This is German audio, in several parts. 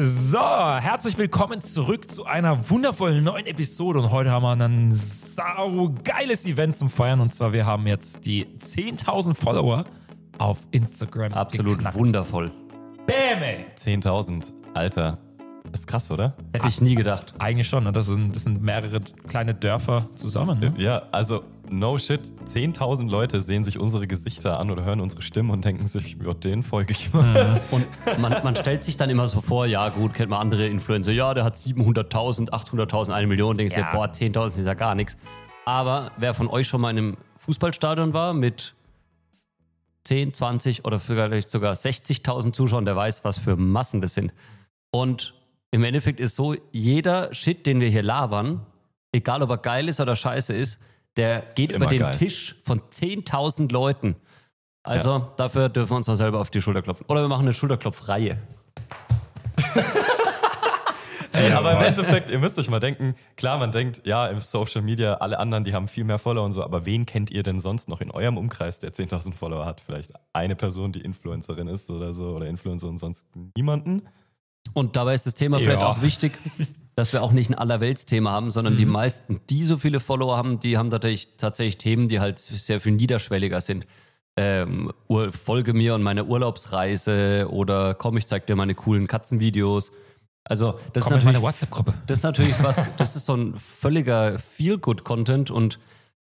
So, herzlich willkommen zurück zu einer wundervollen neuen Episode. Und heute haben wir ein saugeiles Event zum Feiern. Und zwar, wir haben jetzt die 10.000 Follower auf Instagram. Absolut geknackt. wundervoll. Bäm, ey. 10.000. Alter. Das ist krass, oder? Hätte ich nie gedacht. Eigentlich schon, ne? das, sind, das sind mehrere kleine Dörfer zusammen. Ne? Ja, also no shit. 10.000 Leute sehen sich unsere Gesichter an oder hören unsere Stimmen und denken sich, ja, den folge ich mal. Und man, man stellt sich dann immer so vor, ja gut, kennt man andere Influencer, ja, der hat 700.000, 800.000, eine Million, denkst du, Ja. boah, 10.000 ist ja gar nichts. Aber wer von euch schon mal in einem Fußballstadion war mit 10, 20 oder vielleicht sogar 60.000 Zuschauern, der weiß, was für Massen das sind. Und im Endeffekt ist so, jeder Shit, den wir hier labern, egal ob er geil ist oder scheiße ist, der geht über den geil. Tisch von 10.000 Leuten. Also dafür dürfen wir uns mal selber auf die Schulter klopfen. Oder wir machen eine Schulterklopfreihe. Ey, aber im Endeffekt, ihr müsst euch mal denken, klar, man denkt, ja, im Social Media, alle anderen, die haben viel mehr Follower und so, aber wen kennt ihr denn sonst noch in eurem Umkreis, der 10.000 Follower hat? Vielleicht eine Person, die Influencerin ist oder so, oder Influencer und sonst niemanden? Und dabei ist das Thema Ja. vielleicht auch wichtig, dass wir auch nicht ein Allerweltsthema haben, sondern die meisten, die so viele Follower haben, die haben tatsächlich, tatsächlich Themen, die halt sehr viel niederschwelliger sind. Ähm, folge mir und meine Urlaubsreise oder komm, ich zeig dir meine coolen Katzenvideos. Also das Komm ist natürlich WhatsApp-Gruppe. Das ist natürlich was, das ist so ein völliger Feel-Good-Content und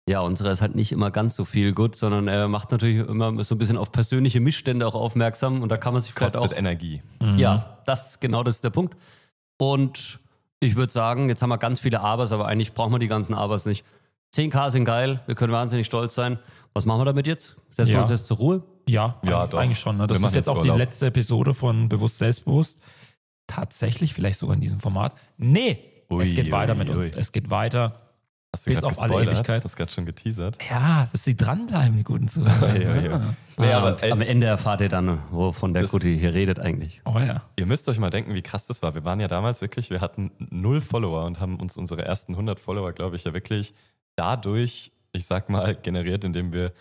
ja, unsere ist halt nicht immer ganz so viel gut, sondern er macht natürlich immer so ein bisschen auf persönliche Missstände auch aufmerksam und da kann man sich vielleicht Kostet auch. Energie. Ja, das genau das ist der Punkt. Und ich würde sagen, jetzt haben wir ganz viele Abers, aber eigentlich brauchen wir die ganzen Abers nicht. 10k sind geil, wir können wahnsinnig stolz sein. Was machen wir damit jetzt? Setzen wir Ja. uns jetzt zur Ruhe? Ja, Ja, eigentlich- doch. eigentlich schon. Ne? Das Wir ist jetzt jetzt auch die Urlaub. letzte Episode von Bewusst Selbstbewusst. Tatsächlich, vielleicht sogar in diesem Format. Nee, Ui, es geht ui, weiter mit ui. uns. Es geht weiter. Hast du Bis gerade auf alle gespoilert? Ewigkeit. Hast gerade schon geteasert. Ja, dass sie dranbleiben, die guten Zuhörer. Ja, ja, ja. Nee, Ah, aber ey, am Ende erfahrt ihr dann, wovon der Gutti hier redet eigentlich. Oh ja. Ihr müsst euch mal denken, wie krass das war. Wir waren ja damals wirklich, wir hatten null Follower und haben uns unsere ersten 100 Follower, glaube ich, ja wirklich dadurch, ich sag mal, generiert, indem wir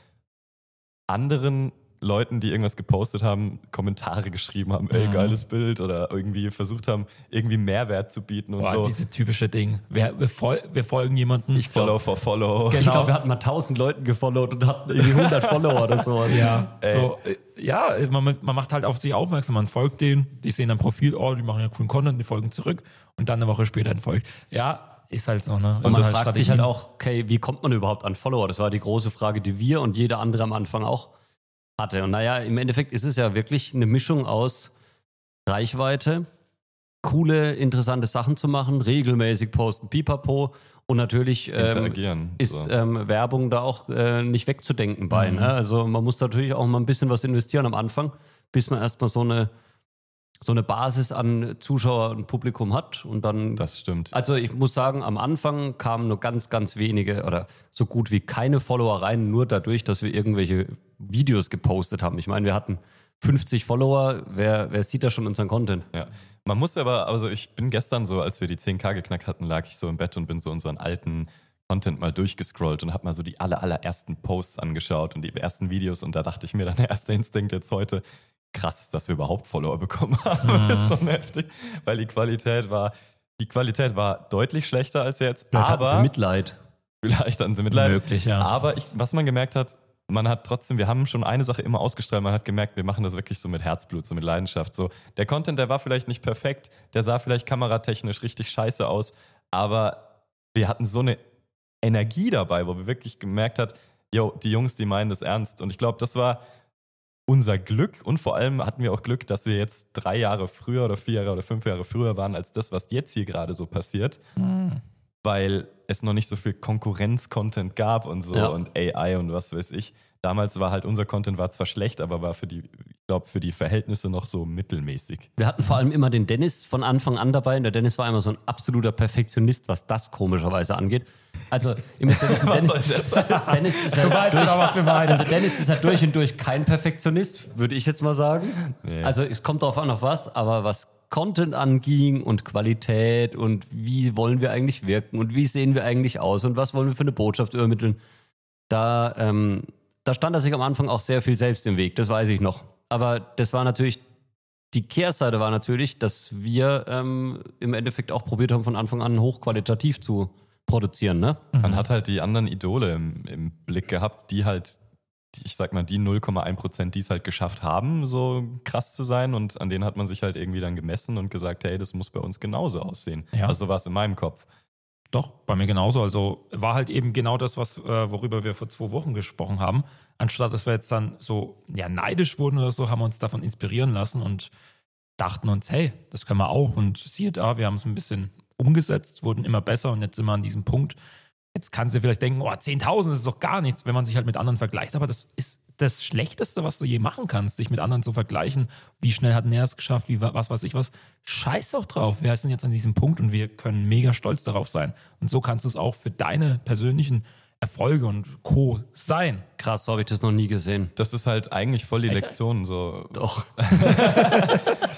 anderen Leuten, die irgendwas gepostet haben, Kommentare geschrieben haben, ey, Mhm. geiles Bild oder irgendwie versucht haben, irgendwie Mehrwert zu bieten und Boah, so. diese typische Ding. Wir, wir, fol wir folgen jemanden. Ich Follow for Follow. Genau. Ich glaube, wir hatten mal 1000 Leuten gefollowt und hatten irgendwie 100 Follower oder sowas. Ja, Ey. so, äh, ja man, man macht halt auf sich aufmerksam. Man folgt denen, die sehen ein Profil, oh, die machen ja coolen Content, die folgen zurück und dann eine Woche später entfolgt. Ja, ist halt so, ne? Und man fragt sich halt auch, okay, wie kommt man überhaupt an Follower? Das war die große Frage, die wir und jeder andere am Anfang auch hatte. Und naja, im Endeffekt ist es ja wirklich eine Mischung aus Reichweite, coole, interessante Sachen zu machen, regelmäßig posten, pipapo und natürlich ähm, ist so. ähm, Werbung da auch äh, nicht wegzudenken bei. Mhm. Ne? Also man muss natürlich auch mal ein bisschen was investieren am Anfang, bis man erstmal so eine, so eine Basis an Zuschauer und Publikum hat und dann das stimmt. also ich muss sagen, am Anfang kamen nur ganz, ganz wenige oder so gut wie keine Follower rein, nur dadurch, dass wir irgendwelche Videos gepostet haben. Ich meine, wir hatten 50 Follower. Wer, wer sieht da schon unseren Content? Ja. Man muss aber, also ich bin gestern so, als wir die 10k geknackt hatten, lag ich so im Bett und bin so unseren alten Content mal durchgescrollt und habe mal so die aller, allerersten Posts angeschaut und die ersten Videos und da dachte ich mir dann, der erste Instinkt jetzt heute, krass, dass wir überhaupt Follower bekommen haben. Das ist schon heftig, weil die Qualität war, die Qualität war deutlich schlechter als jetzt, Vielleicht hatten aber sie Mitleid. vielleicht hatten sie Mitleid. Möglich, ja. Aber ich, was man gemerkt hat, man hat trotzdem, wir haben schon eine Sache immer ausgestrahlt, man hat gemerkt, wir machen das wirklich so mit Herzblut, so mit Leidenschaft. So, der Content, der war vielleicht nicht perfekt, der sah vielleicht kameratechnisch richtig scheiße aus, aber wir hatten so eine Energie dabei, wo wir wirklich gemerkt hat, yo, die Jungs, die meinen das ernst. Und ich glaube, das war unser Glück und vor allem hatten wir auch Glück, dass wir jetzt drei Jahre früher oder vier Jahre oder fünf Jahre früher waren als das, was jetzt hier gerade so passiert weil es noch nicht so viel Konkurrenz-Content gab und so Ja. und AI und was weiß ich. Damals war halt unser Content war zwar schlecht, aber war für die, ich glaube, für die Verhältnisse noch so mittelmäßig. Wir hatten vor allem immer den Dennis von Anfang an dabei. Und der Dennis war immer so ein absoluter Perfektionist, was das komischerweise angeht. Also, ihr müsst ja wissen, Dennis? Dennis ist ja weißt durch, genau, was wir meinen. Also Dennis ist ja durch und durch kein Perfektionist, würde ich jetzt mal sagen. Nee. Also es kommt darauf an, auf was, aber was Content anging und Qualität und wie wollen wir eigentlich wirken und wie sehen wir eigentlich aus und was wollen wir für eine Botschaft übermitteln, da, ähm, da stand er sich am Anfang auch sehr viel selbst im Weg, das weiß ich noch. Aber das war natürlich die Kehrseite war natürlich, dass wir ähm, im Endeffekt auch probiert haben, von Anfang an hochqualitativ zu produzieren. Ne? Man hat halt die anderen Idole im, im Blick gehabt, die halt, ich sag mal, die 0,1 Prozent, die es halt geschafft haben, so krass zu sein. Und an denen hat man sich halt irgendwie dann gemessen und gesagt, hey, das muss bei uns genauso aussehen. Ja. Also so war es in meinem Kopf. Doch, bei mir genauso. Also war halt eben genau das, was, äh, worüber wir vor zwei Wochen gesprochen haben. Anstatt dass wir jetzt dann so ja, neidisch wurden oder so, haben wir uns davon inspirieren lassen und dachten uns, hey, das können wir auch. Und siehe da, wir haben es ein bisschen umgesetzt, wurden immer besser und jetzt sind wir an diesem Punkt. Jetzt kannst du vielleicht denken, oh, 10.000 ist doch gar nichts, wenn man sich halt mit anderen vergleicht. Aber das ist das Schlechteste, was du je machen kannst, dich mit anderen zu vergleichen. Wie schnell hat er es geschafft, wie was weiß ich was. Scheiß doch drauf. Wir sind jetzt an diesem Punkt und wir können mega stolz darauf sein. Und so kannst du es auch für deine persönlichen Erfolge und Co. sein. Krass, so habe ich das noch nie gesehen. Das ist halt eigentlich voll die Lektion. So. Doch.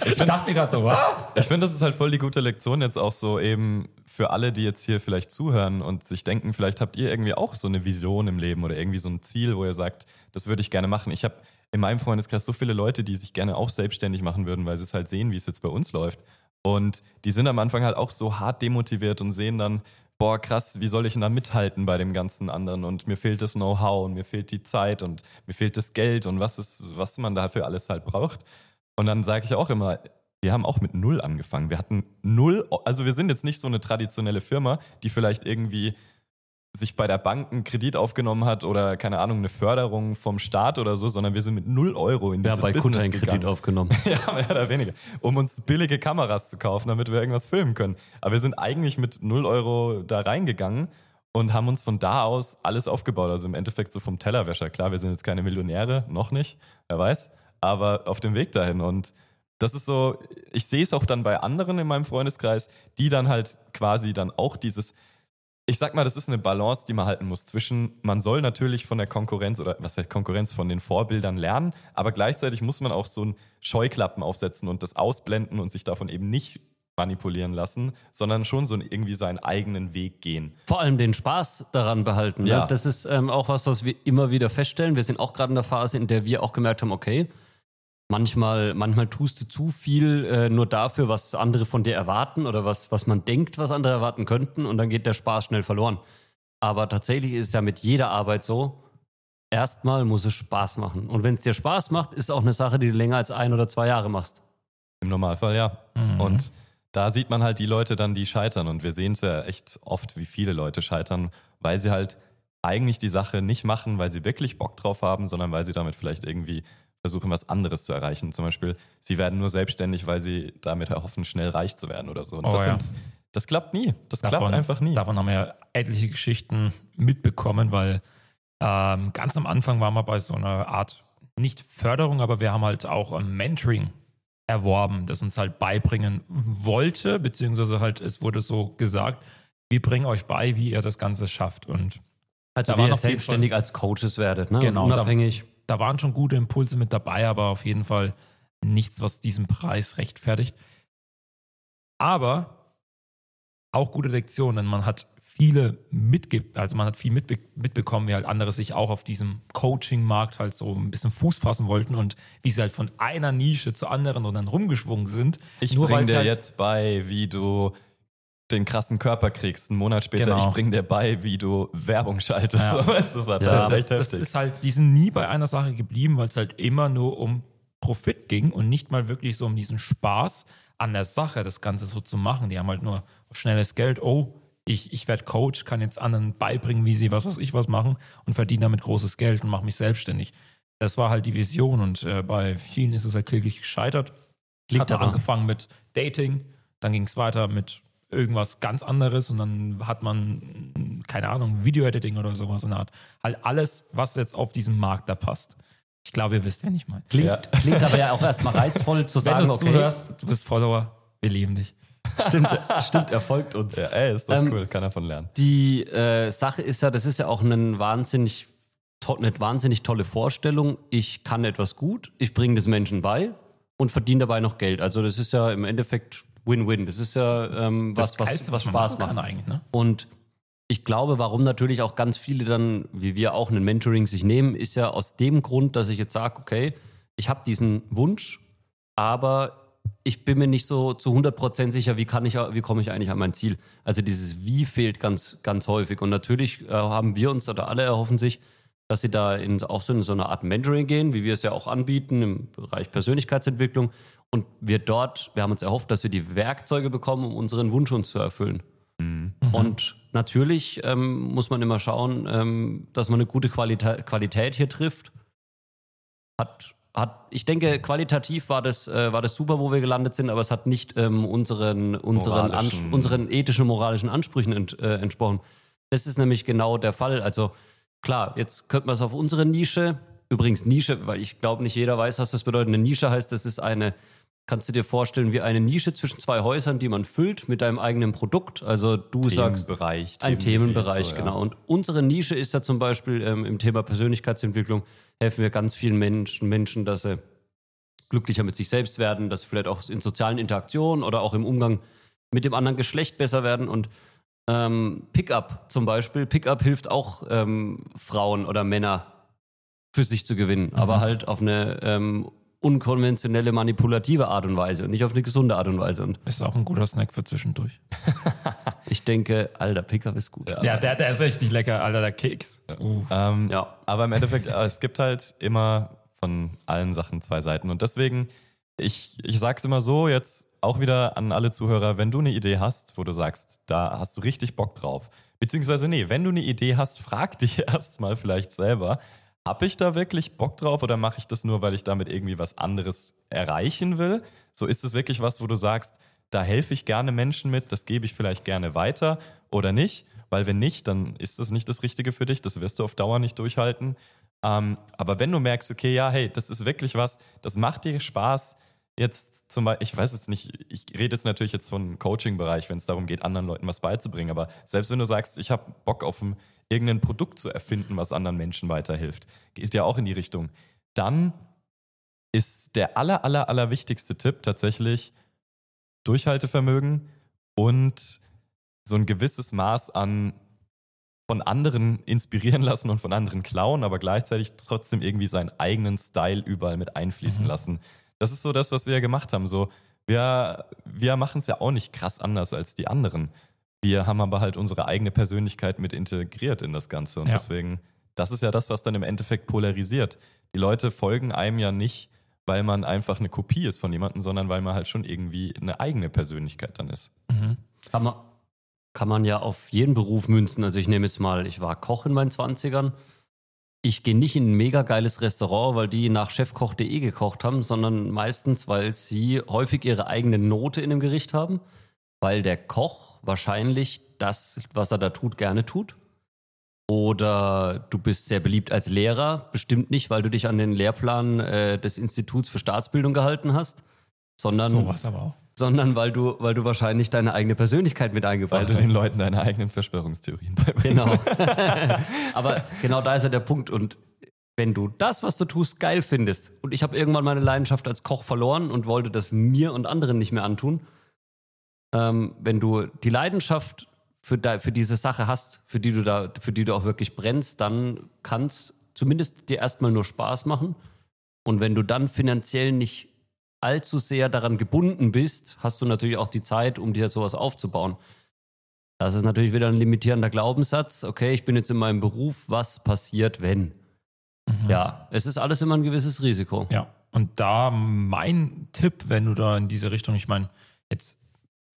Ich dachte mir gerade so, was? Ich finde, das ist halt voll die gute Lektion jetzt auch so eben für alle, die jetzt hier vielleicht zuhören und sich denken, vielleicht habt ihr irgendwie auch so eine Vision im Leben oder irgendwie so ein Ziel, wo ihr sagt, das würde ich gerne machen. Ich habe in meinem Freundeskreis so viele Leute, die sich gerne auch selbstständig machen würden, weil sie es halt sehen, wie es jetzt bei uns läuft. Und die sind am Anfang halt auch so hart demotiviert und sehen dann, boah, krass, wie soll ich denn da mithalten bei dem ganzen anderen? Und mir fehlt das Know-how und mir fehlt die Zeit und mir fehlt das Geld und was ist, was man dafür alles halt braucht. Und dann sage ich auch immer, wir haben auch mit null angefangen. Wir hatten null, also wir sind jetzt nicht so eine traditionelle Firma, die vielleicht irgendwie sich bei der Bank einen Kredit aufgenommen hat oder keine Ahnung, eine Förderung vom Staat oder so, sondern wir sind mit null Euro in Wir dieses bei Business Kunta einen Kredit gegangen. aufgenommen. Ja, mehr oder weniger. Um uns billige Kameras zu kaufen, damit wir irgendwas filmen können. Aber wir sind eigentlich mit 0 Euro da reingegangen und haben uns von da aus alles aufgebaut. Also im Endeffekt so vom Tellerwäscher. Klar, wir sind jetzt keine Millionäre, noch nicht, wer weiß, aber auf dem Weg dahin. Und das ist so, ich sehe es auch dann bei anderen in meinem Freundeskreis, die dann halt quasi dann auch dieses, ich sag mal, das ist eine Balance, die man halten muss zwischen, man soll natürlich von der Konkurrenz oder was heißt Konkurrenz, von den Vorbildern lernen, aber gleichzeitig muss man auch so einen Scheuklappen aufsetzen und das ausblenden und sich davon eben nicht manipulieren lassen, sondern schon so irgendwie seinen eigenen Weg gehen. Vor allem den Spaß daran behalten. Ja. Ne? Das ist ähm, auch was, was wir immer wieder feststellen. Wir sind auch gerade in der Phase, in der wir auch gemerkt haben, okay, manchmal, manchmal tust du zu viel äh, nur dafür, was andere von dir erwarten oder was, was man denkt, was andere erwarten könnten und dann geht der Spaß schnell verloren. Aber tatsächlich ist es ja mit jeder Arbeit so, erstmal muss es Spaß machen. Und wenn es dir Spaß macht, ist auch eine Sache, die du länger als ein oder zwei Jahre machst. Im Normalfall ja. Mhm. Und da sieht man halt die Leute dann, die scheitern. Und wir sehen es ja echt oft, wie viele Leute scheitern, weil sie halt eigentlich die Sache nicht machen, weil sie wirklich Bock drauf haben, sondern weil sie damit vielleicht irgendwie versuchen, was anderes zu erreichen. Zum Beispiel, sie werden nur selbstständig, weil sie damit erhoffen, schnell reich zu werden oder so. Und Oh das, ja. sind, das klappt nie. Das klappt einfach nie. Davon haben wir ja etliche Geschichten mitbekommen, weil ähm, ganz am Anfang waren wir bei so einer Art, nicht Förderung, aber wir haben halt auch ein Mentoring erworben, das uns halt beibringen wollte, beziehungsweise halt, es wurde so gesagt, wir bringen euch bei, wie ihr das Ganze schafft. Und Also Da wie waren ihr selbstständig als Coaches werdet, ne? Genau, Und da- unabhängig. da waren schon gute Impulse mit dabei, aber auf jeden Fall nichts, was diesen Preis rechtfertigt. Aber auch gute Lektionen. Man hat viele mitge also man hat viel mitbe mitbekommen, wie halt andere sich auch auf diesem Coaching-Markt halt so ein bisschen Fuß fassen wollten und wie sie halt von einer Nische zur anderen und dann rumgeschwungen sind. Ich Nur bring weil sie dir halt- jetzt bei, wie du den krassen Körper kriegst. Einen Monat später, Genau. ich bring dir bei, wie du Werbung schaltest. Ja. Das war Ja, das, das ist halt, die sind nie bei einer Sache geblieben, weil es halt immer nur um Profit ging und nicht mal wirklich so um diesen Spaß an der Sache, das Ganze so zu machen. Die haben halt nur schnelles Geld. Oh, ich, ich werde Coach, kann jetzt anderen beibringen, wie sie was weiß ich was machen und verdiene damit großes Geld und mache mich selbstständig. Das war halt die Vision und äh, bei vielen ist es halt kläglich gescheitert. Liegt Hat angefangen mit Dating, dann ging es weiter mit irgendwas ganz anderes und dann hat man, keine Ahnung, Video-Editing oder sowas in der Art. Halt alles, was jetzt auf diesem Markt da passt. Ich glaube, ihr wisst, wen ich meine. Klingt, Ja. klingt aber ja auch erstmal reizvoll zu Wenn sagen, du okay, zuhörst, du bist Follower, wir lieben dich. stimmt, stimmt, er folgt uns. Ja, ey, ist doch Ähm, cool, kann davon lernen. Die äh, Sache ist ja, das ist ja auch eine wahnsinnig, to eine wahnsinnig tolle Vorstellung. Ich kann etwas gut, ich bringe das Menschen bei und verdiene dabei noch Geld. Also das ist ja im Endeffekt Win-Win. Das ist ja ähm, was, was, Geilste, was man Spaß macht. eigentlich, ne? Und ich glaube, warum natürlich auch ganz viele dann, wie wir auch, ein Mentoring sich nehmen, ist ja aus dem Grund, dass ich jetzt sage, okay, ich habe diesen Wunsch, aber ich bin mir nicht so zu 100% sicher, wie kann ich, wie komme ich eigentlich an mein Ziel. Also dieses Wie fehlt ganz, ganz häufig. Und natürlich äh, haben wir uns oder alle erhoffen sich, dass sie da in, auch so in so eine Art Mentoring gehen, wie wir es ja auch anbieten im Bereich Persönlichkeitsentwicklung. Und wir dort, wir haben uns erhofft, dass wir die Werkzeuge bekommen, um unseren Wunsch uns zu erfüllen. Mhm. Und natürlich ähm, muss man immer schauen, ähm, dass man eine gute Qualitä Qualität hier trifft. Hat, hat, ich denke, qualitativ war das, äh, war das super, wo wir gelandet sind, aber es hat nicht ähm, unseren, unseren, unseren ethischen, moralischen Ansprüchen ent, äh, entsprochen. Das ist nämlich genau der Fall. Also klar, jetzt könnte man es auf unsere Nische, übrigens Nische, weil ich glaube, nicht jeder weiß, was das bedeutet. Eine Nische heißt, das ist eine kannst du dir vorstellen wie eine Nische zwischen zwei Häusern, die man füllt mit deinem eigenen Produkt. Also du Themenbereich, sagst ein Themenbereich, so, genau. Ja. Und unsere Nische ist ja zum Beispiel ähm, im Thema Persönlichkeitsentwicklung helfen wir ganz vielen Menschen, Menschen, dass sie glücklicher mit sich selbst werden, dass sie vielleicht auch in sozialen Interaktionen oder auch im Umgang mit dem anderen Geschlecht besser werden und ähm, Pickup zum Beispiel. Pickup hilft auch ähm, Frauen oder Männer für sich zu gewinnen, mhm. aber halt auf eine ähm, unkonventionelle, manipulative Art und Weise und nicht auf eine gesunde Art und Weise. Und ist auch ein guter Snack für zwischendurch. ich denke, alter Pickup ist gut. Ja, ja der, der ist richtig lecker, alter, der Keks. Uh. Ähm, ja. Aber im Endeffekt, äh, es gibt halt immer von allen Sachen zwei Seiten. Und deswegen, ich, ich sag's immer so, jetzt auch wieder an alle Zuhörer, wenn du eine Idee hast, wo du sagst, da hast du richtig Bock drauf. Beziehungsweise, nee, wenn du eine Idee hast, frag dich erstmal vielleicht selber, habe ich da wirklich Bock drauf oder mache ich das nur, weil ich damit irgendwie was anderes erreichen will? So ist es wirklich was, wo du sagst, da helfe ich gerne Menschen mit, das gebe ich vielleicht gerne weiter oder nicht? Weil wenn nicht, dann ist das nicht das Richtige für dich, das wirst du auf Dauer nicht durchhalten. Ähm, aber wenn du merkst, okay, ja, hey, das ist wirklich was, das macht dir Spaß, jetzt zum Beispiel, ich weiß jetzt nicht, ich rede jetzt natürlich jetzt von Coaching-Bereich, wenn es darum geht, anderen Leuten was beizubringen, aber selbst wenn du sagst, ich habe Bock auf ein irgendein Produkt zu erfinden, was anderen Menschen weiterhilft. Geht ja auch in die Richtung. Dann ist der aller, aller, aller wichtigste Tipp tatsächlich Durchhaltevermögen und so ein gewisses Maß an von anderen inspirieren lassen und von anderen klauen, aber gleichzeitig trotzdem irgendwie seinen eigenen Style überall mit einfließen mhm. lassen. Das ist so das, was wir ja gemacht haben. So, wir, wir machen es ja auch nicht krass anders als die anderen. Wir haben aber halt unsere eigene Persönlichkeit mit integriert in das Ganze. Und ja. deswegen, das ist ja das, was dann im Endeffekt polarisiert. Die Leute folgen einem ja nicht, weil man einfach eine Kopie ist von jemandem, sondern weil man halt schon irgendwie eine eigene Persönlichkeit dann ist. Mhm. Kann, man, kann man ja auf jeden Beruf münzen. Also ich nehme jetzt mal, ich war Koch in meinen 20ern. Ich gehe nicht in ein mega geiles Restaurant, weil die nach chefkoch.de gekocht haben, sondern meistens, weil sie häufig ihre eigene Note in dem Gericht haben weil der Koch wahrscheinlich das, was er da tut, gerne tut. Oder du bist sehr beliebt als Lehrer, bestimmt nicht, weil du dich an den Lehrplan äh, des Instituts für Staatsbildung gehalten hast, sondern, so was aber auch. sondern weil du, weil du wahrscheinlich deine eigene Persönlichkeit mit eingebaut hast. Weil du den Leuten deine eigenen Verschwörungstheorien beibringst. Genau. aber genau da ist ja der Punkt. Und wenn du das, was du tust, geil findest, und ich habe irgendwann meine Leidenschaft als Koch verloren und wollte das mir und anderen nicht mehr antun, ähm, wenn du die Leidenschaft für, da, für diese Sache hast, für die du da, für die du auch wirklich brennst, dann kann es zumindest dir erstmal nur Spaß machen. Und wenn du dann finanziell nicht allzu sehr daran gebunden bist, hast du natürlich auch die Zeit, um dir sowas aufzubauen. Das ist natürlich wieder ein limitierender Glaubenssatz. Okay, ich bin jetzt in meinem Beruf, was passiert, wenn? Mhm. Ja, es ist alles immer ein gewisses Risiko. Ja, und da mein Tipp, wenn du da in diese Richtung, ich meine, jetzt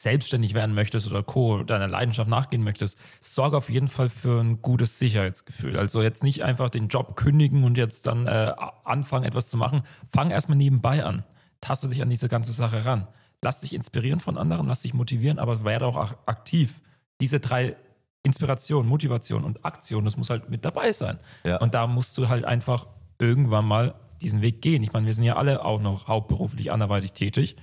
selbstständig werden möchtest oder Co., deiner Leidenschaft nachgehen möchtest, sorge auf jeden Fall für ein gutes Sicherheitsgefühl. Also jetzt nicht einfach den Job kündigen und jetzt dann äh, anfangen, etwas zu machen. Fang erstmal nebenbei an. Taste dich an diese ganze Sache ran. Lass dich inspirieren von anderen, lass dich motivieren, aber werde auch aktiv. Diese drei Inspiration, Motivation und Aktion, das muss halt mit dabei sein. Ja. Und da musst du halt einfach irgendwann mal diesen Weg gehen. Ich meine, wir sind ja alle auch noch hauptberuflich anderweitig tätig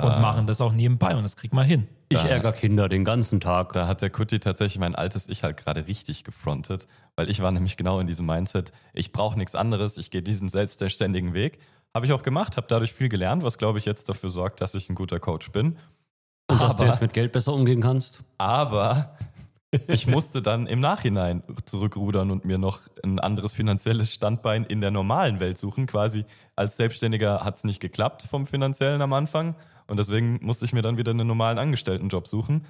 und ah. machen das auch nebenbei und das kriegt man hin. Ich ärgere Kinder den ganzen Tag. Da hat der Kutti tatsächlich mein altes Ich halt gerade richtig gefrontet, weil ich war nämlich genau in diesem Mindset, ich brauche nichts anderes, ich gehe diesen selbstständigen Weg. Habe ich auch gemacht, habe dadurch viel gelernt, was glaube ich jetzt dafür sorgt, dass ich ein guter Coach bin. Und aber, dass du jetzt mit Geld besser umgehen kannst. Aber ich musste dann im Nachhinein zurückrudern und mir noch ein anderes finanzielles Standbein in der normalen Welt suchen. Quasi als Selbstständiger hat es nicht geklappt vom finanziellen am Anfang. Und deswegen musste ich mir dann wieder einen normalen Angestelltenjob suchen.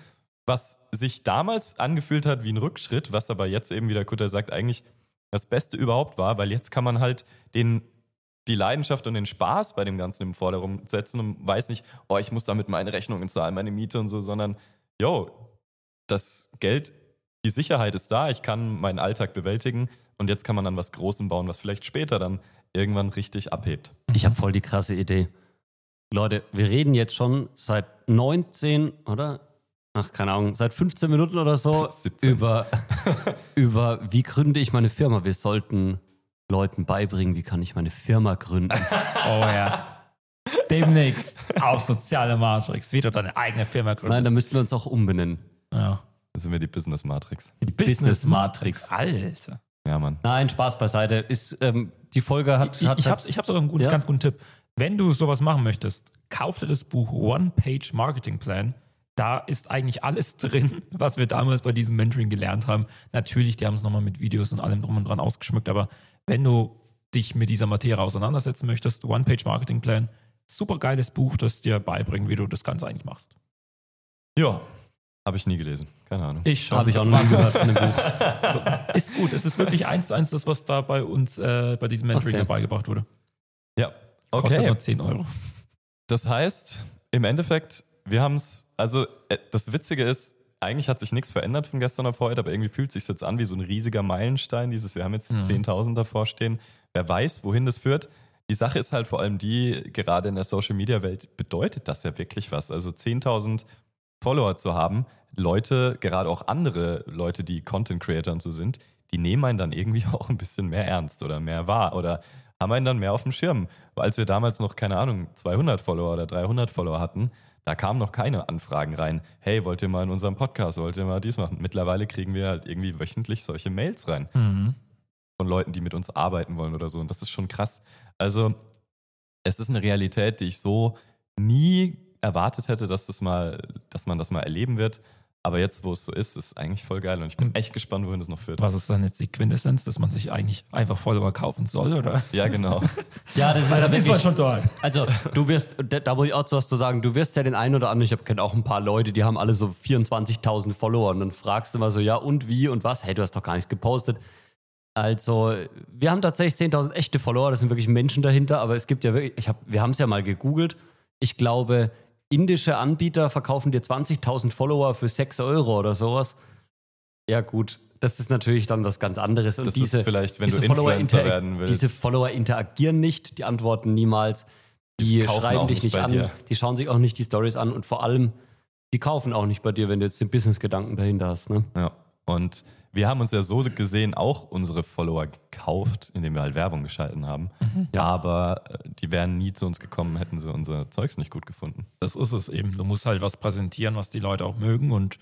Was sich damals angefühlt hat wie ein Rückschritt, was aber jetzt eben, wie der Kutter sagt, eigentlich das Beste überhaupt war, weil jetzt kann man halt den, die Leidenschaft und den Spaß bei dem Ganzen im Vordergrund setzen und weiß nicht, oh, ich muss damit meine Rechnungen zahlen, meine Miete und so, sondern, yo, das Geld, die Sicherheit ist da, ich kann meinen Alltag bewältigen und jetzt kann man dann was Großem bauen, was vielleicht später dann irgendwann richtig abhebt. Ich habe voll die krasse Idee. Leute, wir reden jetzt schon seit 19, oder? Ach, keine Ahnung, seit 15 Minuten oder so 17. über, über wie gründe ich meine Firma. Wir sollten Leuten beibringen, wie kann ich meine Firma gründen. Oh ja. Demnächst auf Soziale Matrix, wie du deine eigene Firma gründest. Nein, da müssten wir uns auch umbenennen. ja. Das sind wir die Business Matrix. Die Business Matrix. Alter. Ja, Mann. Nein, Spaß beiseite. Ist, ähm, die Folge hat. Ich, hat ich habe ich hab sogar einen guten, Ja? ganz guten Tipp. Wenn du sowas machen möchtest, kauf dir das Buch One-Page Marketing Plan. Da ist eigentlich alles drin, was wir damals bei diesem Mentoring gelernt haben. Natürlich, die haben es nochmal mit Videos und allem drum und dran ausgeschmückt, aber wenn du dich mit dieser Materie auseinandersetzen möchtest, One-Page Marketing Plan, super geiles Buch, das dir beibringt, wie du das Ganze eigentlich machst. Ja, habe ich nie gelesen. Keine Ahnung. Ich schon. Habe ich auch noch nie gehört von dem Buch. Ist gut. Es ist wirklich eins zu eins das, was da bei uns äh, bei diesem Mentoring Okay. dabei gebracht wurde. Ja, Kostet okay. nur 10 Euro. Das heißt, im Endeffekt, wir haben es, also äh, das Witzige ist, eigentlich hat sich nichts verändert von gestern auf heute, aber irgendwie fühlt es sich jetzt an wie so ein riesiger Meilenstein, dieses, wir haben jetzt Mhm. 10.000 davor stehen. Wer weiß, wohin das führt. Die Sache ist halt vor allem die, gerade in der Social-Media-Welt bedeutet das ja wirklich was. Also 10.000 Follower zu haben, Leute, gerade auch andere Leute, die Content-Creator und so sind, die nehmen einen dann irgendwie auch ein bisschen mehr ernst oder mehr wahr oder haben einen dann mehr auf dem Schirm. Weil als wir damals noch, keine Ahnung, 200 Follower oder 300 Follower hatten, da kamen noch keine Anfragen rein. Hey, wollt ihr mal in unserem Podcast, wollt ihr mal dies machen? Mittlerweile kriegen wir halt irgendwie wöchentlich solche Mails rein von Leuten, die mit uns arbeiten wollen oder so. Und das ist schon krass. Also, es ist eine Realität, die ich so nie erwartet hätte, dass, das mal, dass man das mal erleben wird. Aber jetzt, wo es so ist, ist eigentlich voll geil. Und ich bin Und- echt gespannt, wohin das noch führt. Was ist dann jetzt die Quintessenz, dass man sich eigentlich einfach Follower kaufen soll, oder? Ja, genau. Ja, das ist ja dann ist man wirklich. schon dort. Also, du wirst, da, da muss ich auch zu was zu sagen, du wirst ja den einen oder anderen, ich kenne auch ein paar Leute, die haben alle so 24.000 Follower und dann fragst du mal so, ja und wie und was? Hey, du hast doch gar nichts gepostet. Also, wir haben tatsächlich 10.000 echte Follower, das sind wirklich Menschen dahinter, aber es gibt ja wirklich, ich hab, wir haben es ja mal gegoogelt. Ich glaube, indische Anbieter verkaufen dir 20.000 Follower für 6 Euro oder sowas. Ja, gut, das ist natürlich dann was ganz anderes. Und Das diese, ist vielleicht, wenn du Follower Influencer werden willst. Diese Follower interagieren nicht, die antworten niemals, die, kaufen schreiben dich nicht nicht an, dir. die schauen sich auch nicht die Stories an und vor allem, die kaufen auch nicht bei dir, wenn du jetzt den Business-Gedanken dahinter hast. Ne? Ja. Und wir haben uns ja so gesehen auch unsere Follower gekauft, indem wir halt Werbung geschalten haben. Ja. Aber äh, die wären nie zu uns gekommen, hätten sie unser Zeugs nicht gut gefunden. Das ist es eben. Du musst halt was präsentieren, was die Leute auch mögen. Und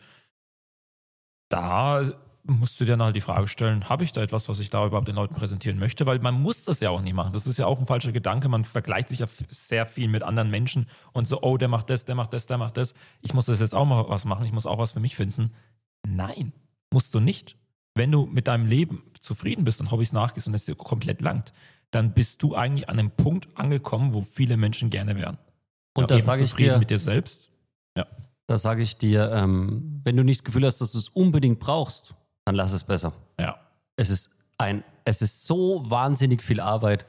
da musst du dir dann halt die Frage stellen, habe ich da etwas, was ich da überhaupt den Leuten präsentieren möchte? Weil man muss das ja auch nie machen. Das ist ja auch ein falscher Gedanke. Man vergleicht sich ja sehr viel mit anderen Menschen und so, oh, der macht das, der macht das, der macht das. Ich muss das jetzt auch mal was machen. Ich muss auch was für mich finden. Nein, musst du nicht. Wenn du mit deinem Leben zufrieden bist und Hobbys nachgehst und es dir komplett langt, dann bist du eigentlich an einem Punkt angekommen, wo viele Menschen gerne wären. Und Ja, da eben sage ich dir, mit dir selbst. da sage ich dir, ähm, wenn du nicht das Gefühl hast, dass du es unbedingt brauchst, dann lass es besser. Ja. Es ist ein, es ist so wahnsinnig viel Arbeit.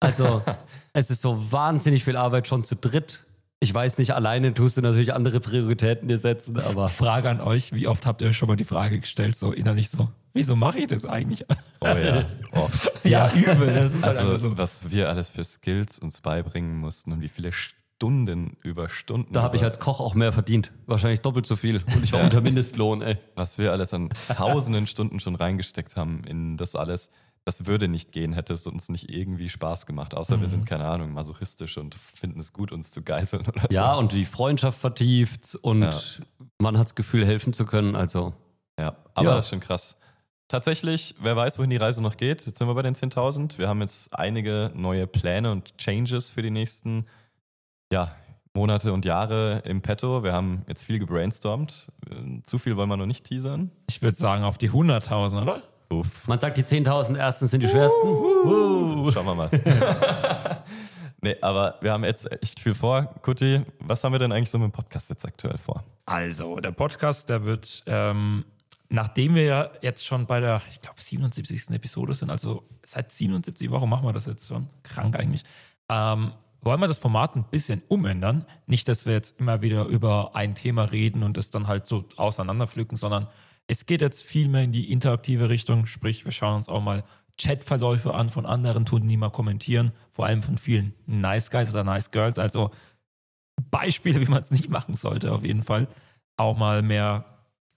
Also, es ist so wahnsinnig viel Arbeit schon zu dritt. Ich weiß nicht, alleine tust du natürlich andere Prioritäten dir setzen, aber Frage an euch, wie oft habt ihr euch schon mal die Frage gestellt, so innerlich so, wieso mache ich das eigentlich? Oh ja, oft. Ja, übel, das ist halt Also, so. was wir alles für Skills uns beibringen mussten und wie viele Stunden über Stunden. da habe ich als Koch auch mehr verdient. Wahrscheinlich doppelt so viel. Und ich war unter Mindestlohn, ey. was wir alles an tausenden Stunden schon reingesteckt haben in das alles. Das würde nicht gehen, hätte es uns nicht irgendwie Spaß gemacht. Außer wir Mhm. sind, keine Ahnung, masochistisch und finden es gut, uns zu geißeln oder Ja, so. und die Freundschaft vertieft und Ja. man hat das Gefühl, helfen zu können. Also, Ja, aber Ja. das ist schon krass. Tatsächlich, wer weiß, wohin die Reise noch geht. Jetzt sind wir bei den 10.000. Wir haben jetzt einige neue Pläne und Changes für die nächsten ja, Monate und Jahre im Petto. Wir haben jetzt viel gebrainstormt. Zu viel wollen wir noch nicht teasern. Ich würde sagen auf die 100.000, oder? Uff. man sagt, die 10.000 ersten sind die schwersten. Uh, Schauen wir mal. Nee, aber wir haben jetzt echt viel vor. Kuti, was haben wir denn eigentlich so mit dem Podcast jetzt aktuell vor? Also, der Podcast, der wird, ähm, nachdem wir ja jetzt schon bei der, ich glaube, 77. Episode sind, also seit 77 Wochen machen wir das jetzt schon, krank eigentlich, ähm, wollen wir das Format ein bisschen umändern. Nicht, dass wir jetzt immer wieder über ein Thema reden und das dann halt so auseinanderpflücken, sondern es geht jetzt viel mehr in die interaktive Richtung, sprich, wir schauen uns auch mal Chatverläufe an von anderen, tun die mal kommentieren, vor allem von vielen Nice Guys oder Nice Girls, also Beispiele, wie man es nicht machen sollte, auf jeden Fall. Auch mal mehr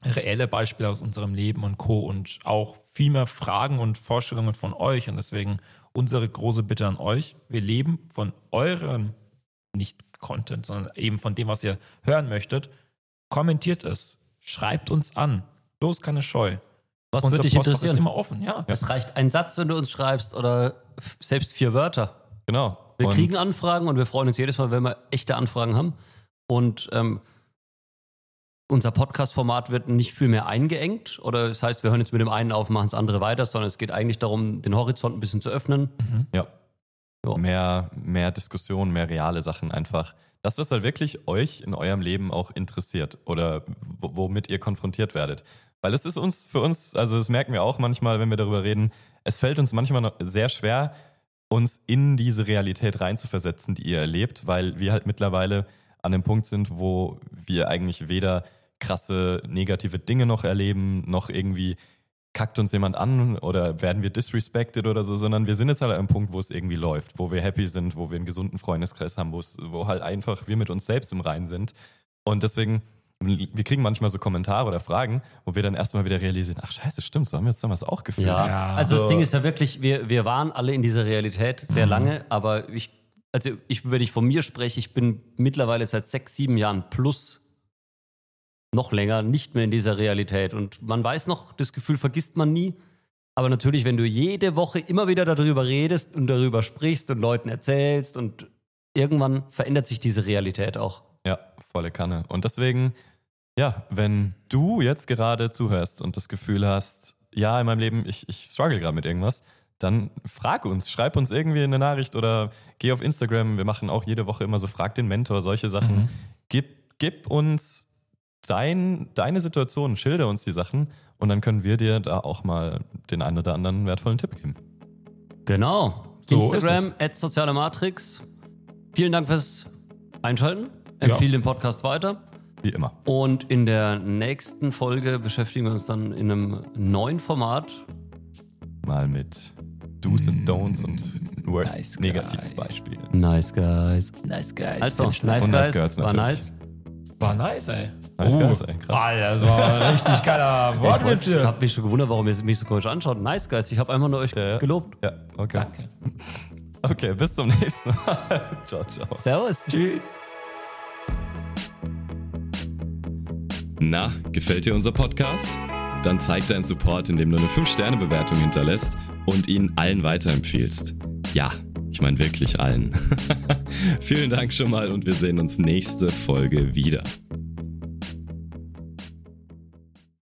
reelle Beispiele aus unserem Leben und Co. und auch viel mehr Fragen und Vorstellungen von euch. Und deswegen unsere große Bitte an euch. Wir leben von eurem, nicht Content, sondern eben von dem, was ihr hören möchtet. Kommentiert es. Schreibt uns an. Bloß keine Scheu. Was Unser würde dich Postfach interessieren? ist immer offen, ja. Es reicht ein Satz, wenn du uns schreibst oder selbst vier Wörter. Genau. Wir Und kriegen Anfragen und wir freuen uns jedes Mal, wenn wir echte Anfragen haben. Und ähm, unser Podcast-Format wird nicht viel mehr eingeengt. Oder das heißt, wir hören jetzt mit dem einen auf, machen das andere weiter, sondern es geht eigentlich darum, den Horizont ein bisschen zu öffnen. Ja. Ja. Mehr, mehr Diskussion, mehr reale Sachen einfach. Das, was halt wirklich euch in eurem Leben auch interessiert oder womit ihr konfrontiert werdet. Weil es ist uns, für uns, also das merken wir auch manchmal, wenn wir darüber reden, es fällt uns manchmal noch sehr schwer, uns in diese Realität reinzuversetzen, die ihr erlebt, weil wir halt mittlerweile an dem Punkt sind, wo wir eigentlich weder krasse negative Dinge noch erleben, noch irgendwie kackt uns jemand an oder werden wir disrespected oder so, sondern wir sind jetzt halt an einem Punkt, wo es irgendwie läuft, wo wir happy sind, wo wir einen gesunden Freundeskreis haben, wo es, wo halt einfach wir mit uns selbst im Reinen sind. Und deswegen, wir kriegen manchmal so Kommentare oder Fragen, wo wir dann erstmal wieder realisieren, ach scheiße, stimmt, so haben wir uns damals auch gefühlt. Ja, Ja. also So. das Ding ist ja wirklich, wir, wir waren alle in dieser Realität sehr lange, aber ich, also ich, wenn ich von mir spreche, ich bin mittlerweile seit sechs, sieben Jahren plus noch länger nicht mehr in dieser Realität. Und man weiß noch, das Gefühl vergisst man nie. Aber natürlich, wenn du jede Woche immer wieder darüber redest und darüber sprichst und Leuten erzählst und irgendwann verändert sich diese Realität auch. Ja, volle Kanne. Und deswegen, ja, wenn du jetzt gerade zuhörst und das Gefühl hast, ja, in meinem Leben, ich, ich struggle gerade mit irgendwas, dann frag uns, schreib uns irgendwie eine Nachricht oder geh auf Instagram. Wir machen auch jede Woche immer so, frag den Mentor, solche Sachen. Gib, gib uns dein, deine Situation, schilder uns die Sachen und dann können wir dir da auch mal den einen oder anderen wertvollen Tipp geben. Genau. So Instagram, at soziale Matrix. Vielen Dank fürs Einschalten. Empfehle den Podcast weiter. Wie immer. Und in der nächsten Folge beschäftigen wir uns dann in einem neuen Format. Mal mit Do's and Don'ts und Worst Nice Negativbeispielen. Nice, guys. Nice guys. Also, nice, Und guys. Nice Girls War natürlich. nice. War nice, ey. Nice Oh. guys, ey, krass. Alter, das war ein richtig geiler Ich Wortwitz hier. habe mich schon gewundert, warum ihr mich so komisch anschaut. Nice, guys. Ich habe einfach nur euch Ja, ja. gelobt. Ja, okay. Danke. Okay, bis zum nächsten Mal. ciao, ciao. Servus. Tschüss. Na, gefällt dir unser Podcast? Dann zeig deinen Support, indem du eine 5-Sterne-Bewertung hinterlässt und ihn allen weiterempfiehlst. Ja, ich meine wirklich allen. Vielen Dank schon mal und wir sehen uns nächste Folge wieder.